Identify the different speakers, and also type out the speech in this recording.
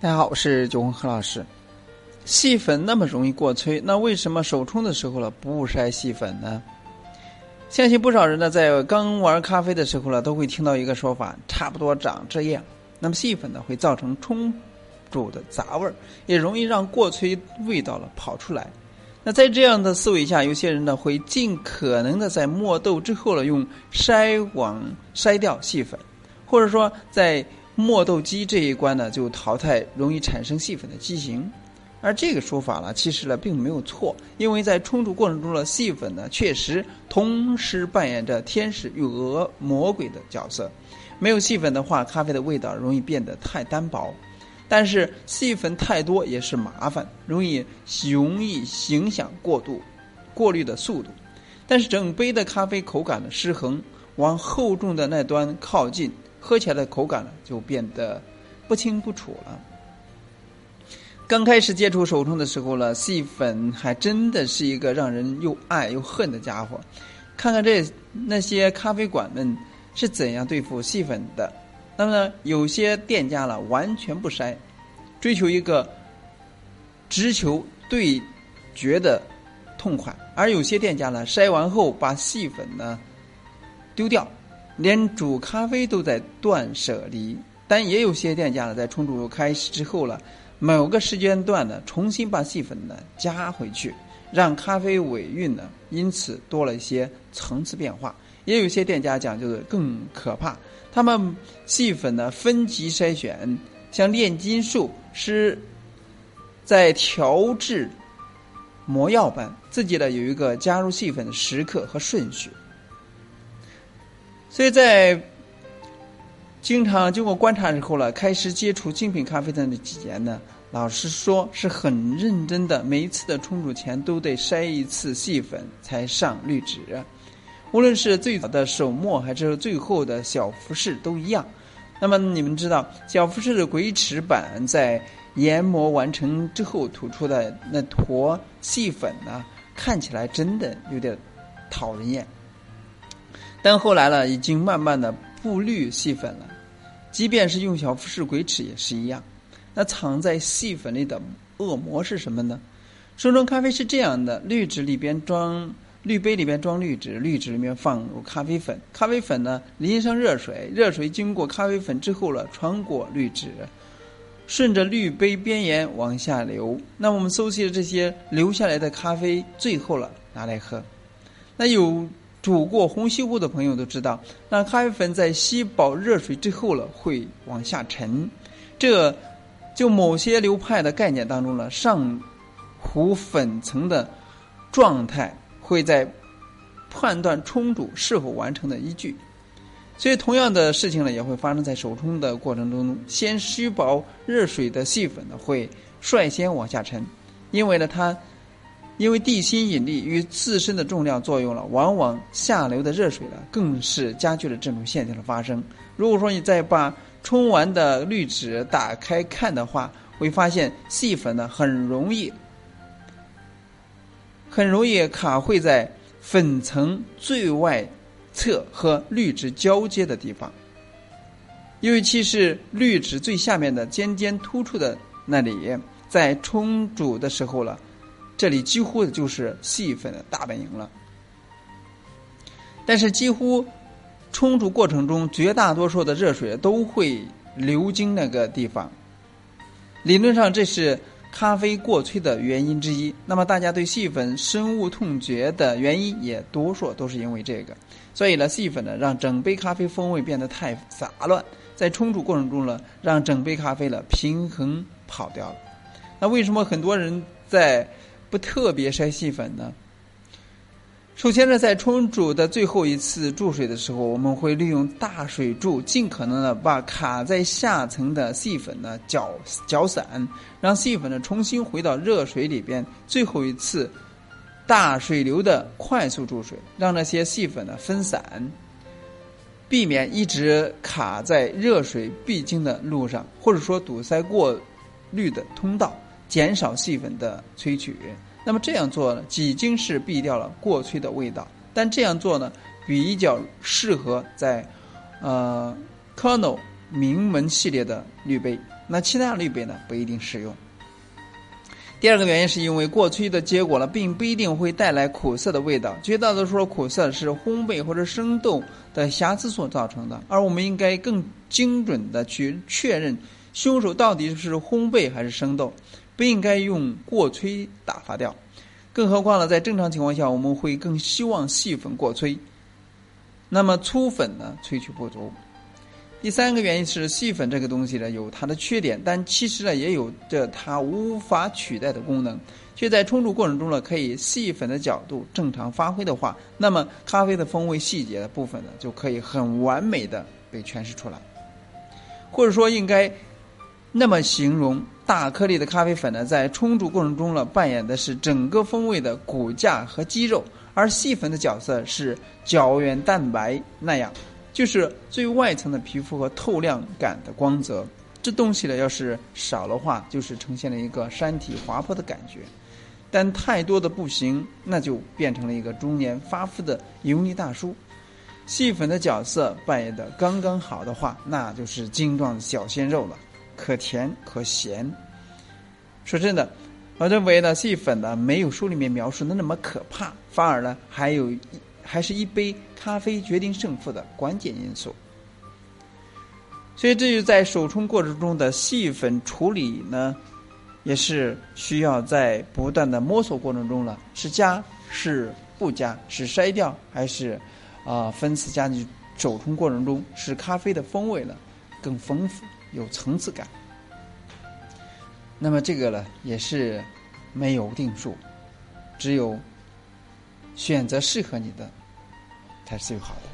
Speaker 1: 大家好，我是九红何老师。细粉那么容易过催，那为什么手冲的时候了不筛细粉呢？相信不少人呢在刚玩咖啡的时候呢，都会听到一个说法，差不多长这样。那么细粉呢会造成冲煮的杂味儿，也容易让过催味道了跑出来。那在这样的思维下，有些人呢会尽可能的在磨豆之后了用筛网筛掉细粉，或者说在。磨豆机这一关呢，就淘汰容易产生细粉的机型，而这个说法呢，其实呢并没有错，因为在冲煮过程中的细粉呢，确实同时扮演着天使与恶魔鬼的角色。没有细粉的话，咖啡的味道容易变得太单薄；但是细粉太多也是麻烦，容易容易影响过度过滤的速度。但是整杯的咖啡口感的失衡，往厚重的那端靠近。喝起来的口感呢，就变得不清不楚了。刚开始接触手冲的时候呢，细粉还真的是一个让人又爱又恨的家伙。看看这那些咖啡馆们是怎样对付细粉的。那么呢，有些店家呢完全不筛，追求一个直球对决的痛快；而有些店家呢筛完后把细粉呢丢掉。连煮咖啡都在断舍离，但也有些店家呢，在冲煮开始之后了，某个时间段呢，重新把细粉呢加回去，让咖啡尾韵呢因此多了一些层次变化。也有些店家讲究的更可怕，他们细粉呢分级筛选，像炼金术师在调制魔药般，自己呢有一个加入细粉的时刻和顺序。所以在经常经过观察之后了，开始接触精品咖啡的那几年呢，老实说是很认真的，每一次的冲煮前都得筛一次细粉才上滤纸。无论是最早的手磨还是最后的小浮式都一样。那么你们知道，小浮式的鬼齿板在研磨完成之后吐出的那坨细粉呢，看起来真的有点讨人厌。但后来呢，已经慢慢的步滤细粉了，即便是用小浮式鬼齿也是一样。那藏在细粉里的恶魔是什么呢？手冲咖啡是这样的：滤纸里边装滤杯里边装滤纸，滤纸里面放入咖啡粉，咖啡粉呢淋上热水，热水经过咖啡粉之后了，穿过滤纸，顺着滤杯边沿往下流。那我们搜集的这些留下来的咖啡，最后了拿来喝。那有。煮过红西湖的朋友都知道，那咖啡粉在吸饱热水之后了，会往下沉。这就某些流派的概念当中呢，上壶粉层的状态会在判断冲煮是否完成的依据。所以，同样的事情呢，也会发生在手冲的过程中。先吸饱热水的细粉呢，会率先往下沉，因为呢，它。因为地心引力与自身的重量作用了，往往下流的热水呢，更是加剧了这种现象的发生。如果说你再把冲完的滤纸打开看的话，会发现细粉呢很容易，很容易卡会在粉层最外侧和滤纸交接的地方，尤其是滤纸最下面的尖尖突出的那里，在冲煮的时候了。这里几乎就是细粉的大本营了，但是几乎冲煮过程中绝大多数的热水都会流经那个地方。理论上这是咖啡过萃的原因之一。那么大家对细粉深恶痛绝的原因也多数都是因为这个。所以呢，细粉呢让整杯咖啡风味变得太杂乱，在冲煮过程中呢让整杯咖啡的平衡跑掉了。那为什么很多人在不特别筛细粉呢。首先呢，在冲煮的最后一次注水的时候，我们会利用大水柱，尽可能的把卡在下层的细粉呢搅搅散，让细粉呢重新回到热水里边。最后一次大水流的快速注水，让那些细粉呢分散，避免一直卡在热水必经的路上，或者说堵塞过滤的通道。减少细粉的萃取，那么这样做呢，已经是避掉了过萃的味道。但这样做呢，比较适合在呃 kernel 名门系列的滤杯，那其他滤杯呢不一定适用。第二个原因是因为过萃的结果呢，并不一定会带来苦涩的味道。绝大多数苦涩是烘焙或者生豆的瑕疵所造成的，而我们应该更精准的去确认凶手到底是烘焙还是生豆，不应该用过萃打发掉。更何况呢，在正常情况下，我们会更希望细粉过萃，那么粗粉呢萃取不足。第三个原因是细粉这个东西呢有它的缺点，但其实呢也有着它无法取代的功能。却在冲煮过程中呢，可以细粉的角度正常发挥的话，那么咖啡的风味细节的部分呢就可以很完美的被诠释出来。或者说应该那么形容，大颗粒的咖啡粉呢在冲煮过程中呢扮演的是整个风味的骨架和肌肉，而细粉的角色是胶原蛋白那样。就是最外层的皮肤和透亮感的光泽，这东西呢，要是少的话，就是呈现了一个山体滑坡的感觉；但太多的不行，那就变成了一个中年发福的油腻大叔。细粉的角色扮演的刚刚好的话，那就是精壮的小鲜肉了，可甜可咸。说真的，我认为呢，细粉呢，没有书里面描述的那么可怕，反而呢，还有一。还是一杯咖啡决定胜负的关键因素，所以这就在手冲过程中的细粉处理呢，也是需要在不断的摸索过程中了，是加是不加，是筛掉还是啊分次加进手冲过程中，使咖啡的风味呢更丰富有层次感。那么这个呢也是没有定数，只有选择适合你的。才是最好的。